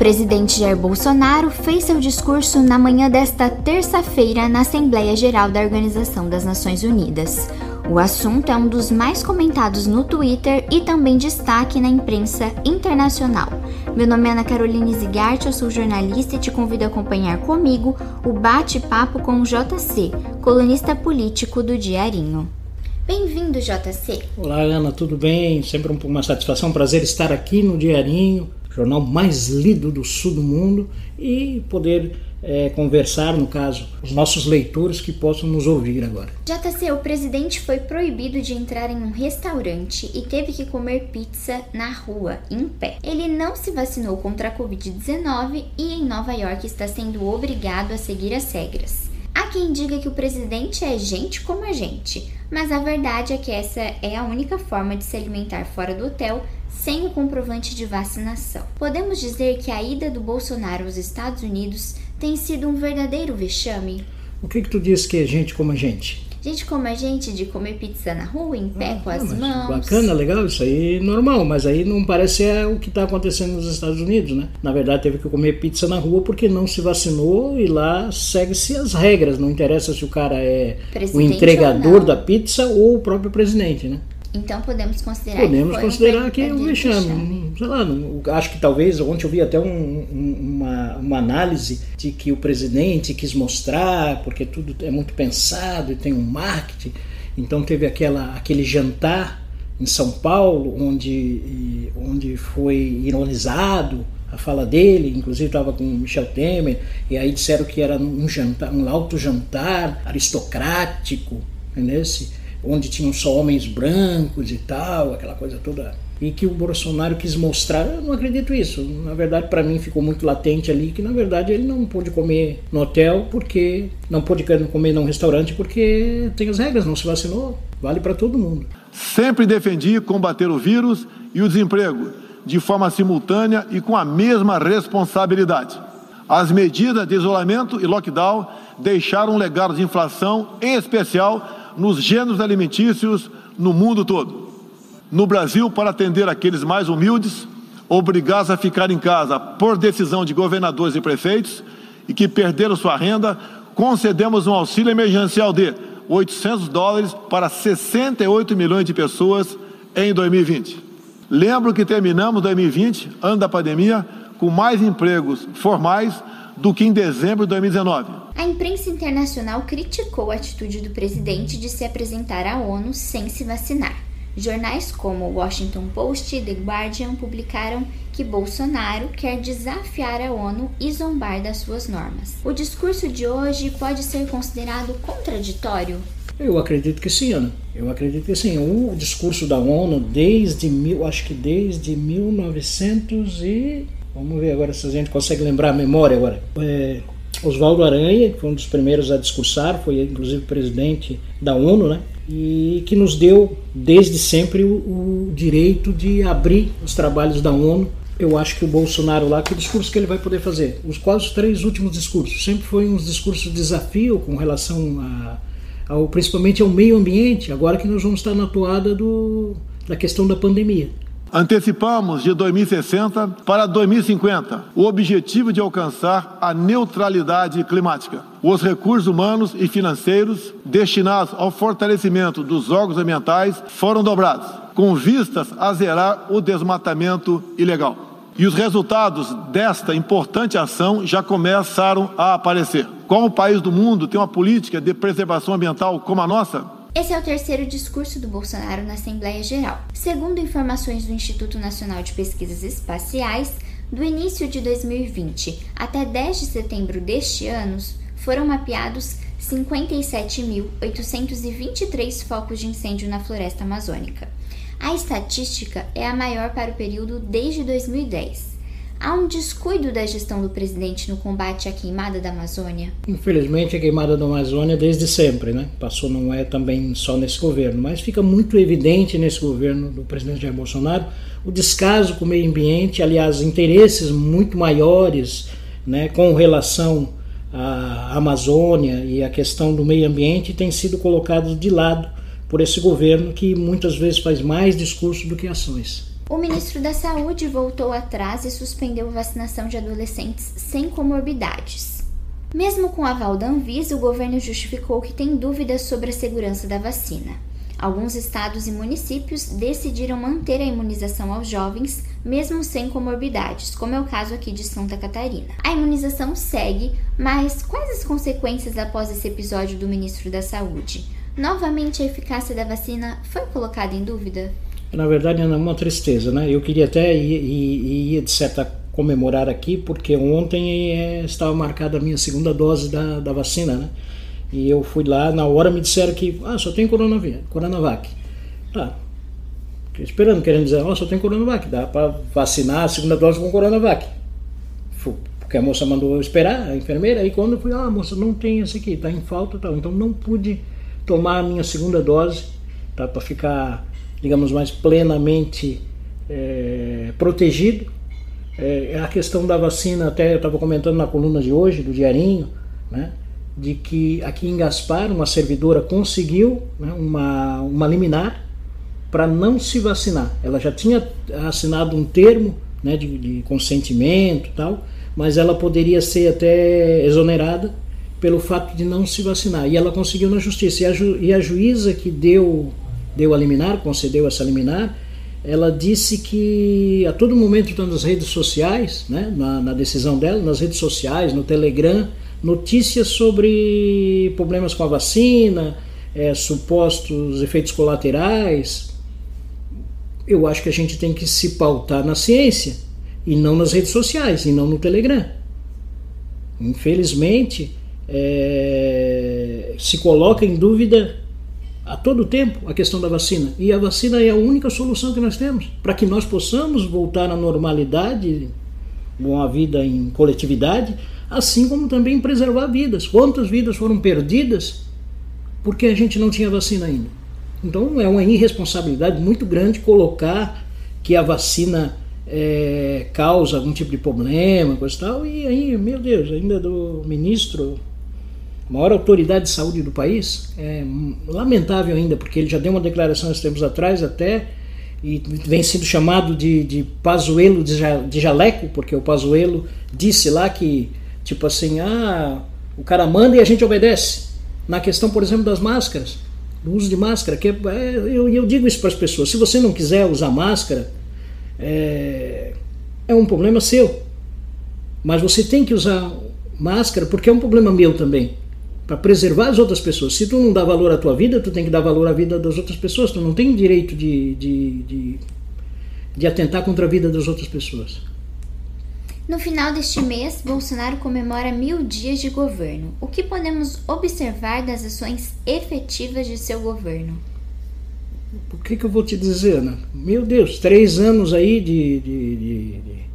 presidente Jair Bolsonaro fez seu discurso na manhã desta terça-feira na Assembleia Geral da Organização das Nações Unidas. O assunto é um dos mais comentados no Twitter e também destaque na imprensa internacional. Meu nome é Ana Carolina Zigart, eu sou jornalista e te convido a acompanhar comigo o bate-papo com o JC, colunista político do Diarinho. Bem-vindo, JC. Olá, Ana, tudo bem? Sempre uma satisfação, um prazer estar aqui no Diarinho jornal mais lido do sul do mundo, e poder é, conversar, no caso, os nossos leitores que possam nos ouvir agora. JC, o presidente foi proibido de entrar em um restaurante e teve que comer pizza na rua, em pé. Ele não se vacinou contra a Covid-19 e em Nova York está sendo obrigado a seguir as regras. Há quem diga que o presidente é gente como a gente, mas a verdade é que essa é a única forma de se alimentar fora do hotel sem o comprovante de vacinação. Podemos dizer que a ida do Bolsonaro aos Estados Unidos tem sido um verdadeiro vexame? O que, que tu diz que é gente como a gente? Gente como a gente de comer pizza na rua, em pé, ah, com as mãos. Bacana, legal, isso aí normal, mas aí não parece é o que está acontecendo nos Estados Unidos, né? Na verdade, teve que comer pizza na rua porque não se vacinou e lá segue-se as regras. Não interessa se o cara é presidente o entregador da pizza ou o próprio presidente, né? Então podemos considerar podemos que considerar um que é um vexame. vexame. Sei lá, não, acho que talvez ontem eu vi até um, uma, uma análise de que o presidente quis mostrar porque tudo é muito pensado e tem um marketing. Então teve aquela aquele jantar em São Paulo onde onde foi ironizado a fala dele, inclusive estava com Michel Temer, e aí disseram que era um jantar, um alto jantar aristocrático, nesse onde tinham só homens brancos e tal, aquela coisa toda. E que o Bolsonaro quis mostrar, eu não acredito isso. Na verdade, para mim ficou muito latente ali que na verdade ele não pôde comer no hotel porque não pôde comer num restaurante porque tem as regras, não se vacinou. Vale para todo mundo. Sempre defendi combater o vírus e o desemprego de forma simultânea e com a mesma responsabilidade. As medidas de isolamento e lockdown deixaram um legado de inflação, em especial nos gêneros alimentícios no mundo todo. No Brasil, para atender aqueles mais humildes, obrigados a ficar em casa por decisão de governadores e prefeitos e que perderam sua renda, concedemos um auxílio emergencial de 800 dólares para 68 milhões de pessoas em 2020. Lembro que terminamos 2020, ano da pandemia, com mais empregos formais do que em dezembro de 2019. A imprensa internacional criticou a atitude do presidente de se apresentar à ONU sem se vacinar. Jornais como o Washington Post e The Guardian publicaram que Bolsonaro quer desafiar a ONU e zombar das suas normas. O discurso de hoje pode ser considerado contraditório? Eu acredito que sim, Ana. Eu acredito que sim. O discurso da ONU desde mil, acho que desde 1900 e Vamos ver agora se a gente consegue lembrar a memória agora. É, Oswaldo Aranha, que foi um dos primeiros a discursar, foi inclusive presidente da ONU, né? E que nos deu desde sempre o, o direito de abrir os trabalhos da ONU. Eu acho que o Bolsonaro lá, que discurso que ele vai poder fazer? Os quase os três últimos discursos sempre foi uns discursos de desafio com relação a, ao principalmente ao meio ambiente. Agora que nós vamos estar na toada do, da questão da pandemia. Antecipamos de 2060 para 2050 o objetivo de alcançar a neutralidade climática. Os recursos humanos e financeiros destinados ao fortalecimento dos órgãos ambientais foram dobrados, com vistas a zerar o desmatamento ilegal. E os resultados desta importante ação já começaram a aparecer. Qual país do mundo tem uma política de preservação ambiental como a nossa? Esse é o terceiro discurso do Bolsonaro na Assembleia Geral. Segundo informações do Instituto Nacional de Pesquisas Espaciais, do início de 2020 até 10 de setembro deste ano, foram mapeados 57.823 focos de incêndio na floresta amazônica. A estatística é a maior para o período desde 2010. Há um descuido da gestão do presidente no combate à queimada da Amazônia? Infelizmente, a queimada da Amazônia desde sempre, né? Passou não é também só nesse governo, mas fica muito evidente nesse governo do presidente Jair Bolsonaro o descaso com o meio ambiente, aliás, interesses muito maiores, né, com relação à Amazônia e a questão do meio ambiente têm sido colocados de lado por esse governo que muitas vezes faz mais discurso do que ações. O ministro da Saúde voltou atrás e suspendeu a vacinação de adolescentes sem comorbidades. Mesmo com aval da Anvisa, o governo justificou que tem dúvidas sobre a segurança da vacina. Alguns estados e municípios decidiram manter a imunização aos jovens, mesmo sem comorbidades, como é o caso aqui de Santa Catarina. A imunização segue, mas quais as consequências após esse episódio do ministro da Saúde? Novamente a eficácia da vacina foi colocada em dúvida? Na verdade, é uma tristeza, né? Eu queria até ir, ir, ir de certa comemorar aqui, porque ontem é, estava marcada a minha segunda dose da, da vacina, né? E eu fui lá, na hora me disseram que ah, só tem Coronavac. Tá. Fiquei esperando, querendo dizer, oh, só tem Coronavac, dá para vacinar a segunda dose com Coronavac. Porque a moça mandou esperar, a enfermeira, aí quando eu fui, ah, moça, não tem esse aqui, tá em falta tal. Então não pude tomar a minha segunda dose, tá? Para ficar, digamos, mais plenamente é, protegido. É, a questão da vacina, até eu estava comentando na coluna de hoje, do Diarinho, né? de que aqui em Gaspar uma servidora conseguiu né, uma, uma liminar para não se vacinar. Ela já tinha assinado um termo né, de, de consentimento tal, mas ela poderia ser até exonerada pelo fato de não se vacinar. E ela conseguiu na justiça. E a, ju, e a juíza que deu, deu a liminar, concedeu essa liminar, ela disse que a todo momento está nas redes sociais, né, na, na decisão dela, nas redes sociais, no Telegram, notícias sobre problemas com a vacina, é, supostos efeitos colaterais. Eu acho que a gente tem que se pautar na ciência e não nas redes sociais e não no Telegram. Infelizmente, é, se coloca em dúvida a todo tempo a questão da vacina. E a vacina é a única solução que nós temos para que nós possamos voltar à normalidade, uma vida em coletividade, assim como também preservar vidas. Quantas vidas foram perdidas porque a gente não tinha vacina ainda? Então é uma irresponsabilidade muito grande colocar que a vacina é, causa algum tipo de problema, coisa e tal, e aí, meu Deus, ainda do ministro, maior autoridade de saúde do país, é lamentável ainda, porque ele já deu uma declaração há tempos atrás até, e vem sendo chamado de, de Pazuelo de, jaleco, porque o Pazuelo disse lá que Tipo assim, ah, o cara manda e a gente obedece. Na questão, por exemplo, das máscaras, do uso de máscara, que é, eu, eu digo isso para as pessoas: se você não quiser usar máscara, é, é um problema seu. Mas você tem que usar máscara porque é um problema meu também para preservar as outras pessoas. Se tu não dá valor à tua vida, tu tem que dar valor à vida das outras pessoas. Tu não tem direito de, de, de, de atentar contra a vida das outras pessoas. No final deste mês, Bolsonaro comemora mil dias de governo. O que podemos observar das ações efetivas de seu governo? O que, que eu vou te dizer, Ana? Meu Deus, três anos aí de, de, de, de,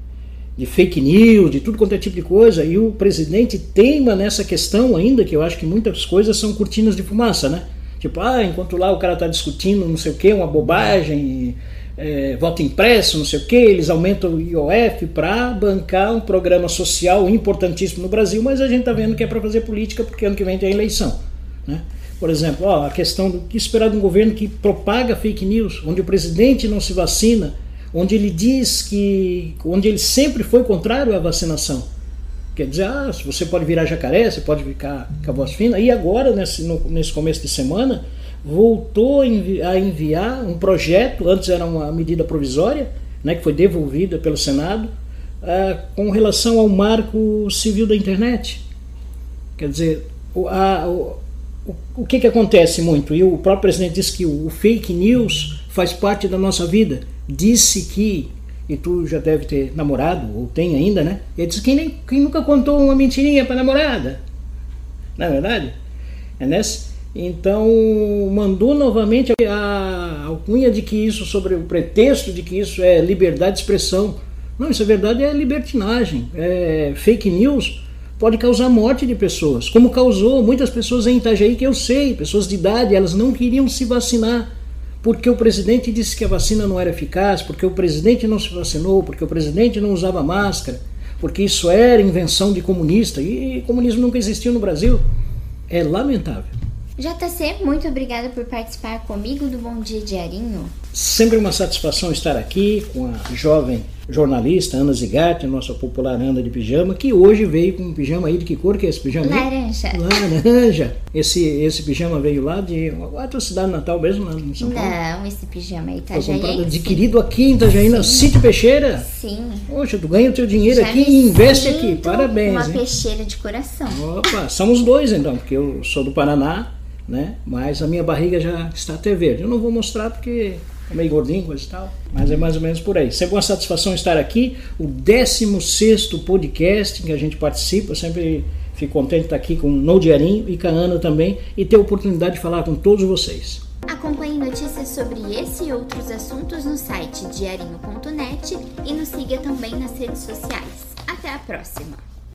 fake news, de tudo quanto é tipo de coisa, e o presidente teima nessa questão ainda, que eu acho que muitas coisas são cortinas de fumaça, né? Tipo, ah, enquanto lá o cara está discutindo não sei o que, uma bobagem, é, voto impresso, não sei o que, eles aumentam o IOF para bancar um programa social importantíssimo no Brasil, mas a gente está vendo que é para fazer política porque ano que vem tem eleição. Né? Por exemplo, ó, a questão do que esperar de um governo que propaga fake news, onde o presidente não se vacina, onde ele diz que. onde ele sempre foi contrário à vacinação. Quer dizer, ah, você pode virar jacaré, você pode ficar com a voz fina. E agora, nesse, no, nesse começo de semana, voltou a enviar um projeto, antes era uma medida provisória, né, que foi devolvida pelo Senado, uh, com relação ao marco civil da internet. Quer dizer, o, a, o, que, que acontece muito? E o próprio presidente disse que o, fake news faz parte da nossa vida. Disse que, e tu já deve ter namorado, ou tem ainda, né? Ele disse que nem, quem nunca contou uma mentirinha para namorada. Não é verdade? É nessa? Então, mandou novamente a alcunha de que isso, sobre o pretexto de que isso é liberdade de expressão. Não, isso é verdade, é libertinagem. É fake news pode causar morte de pessoas, como causou muitas pessoas em Itajaí, que eu sei, pessoas de idade, elas não queriam se vacinar, porque o presidente disse que a vacina não era eficaz, porque o presidente não se vacinou, porque o presidente não usava máscara, porque isso era invenção de comunista, e comunismo nunca existiu no Brasil. É lamentável. JC, muito obrigada por participar comigo do Bom Dia Diarinho. Sempre uma satisfação estar aqui com a jovem jornalista Ana Zigatti, nossa popular Ana de pijama, que hoje veio com um pijama aí de que cor que é esse pijama? Laranja. Laranja. Esse, esse pijama veio lá de a tua cidade natal mesmo, né, São Paulo? Não, esse pijama aí tá já adquirido aqui em Itajaí, City Peixeira? Sim. Poxa, tu ganha o teu dinheiro já aqui e investe aqui. Parabéns. Uma hein? peixeira de coração. Opa, somos dois então, porque eu sou do Paraná, né? Mas a minha barriga já está até verde. Eu não vou mostrar porque meio gordinho, coisa e tal, mas é mais ou menos por aí. Sempre uma satisfação estar aqui, o 16 podcast que a gente participa, sempre fico contente de estar aqui com o No Diarinho e com a Ana também e ter a oportunidade de falar com todos vocês. Acompanhe notícias sobre esse e outros assuntos no site diarinho.net e nos siga também nas redes sociais. Até a próxima!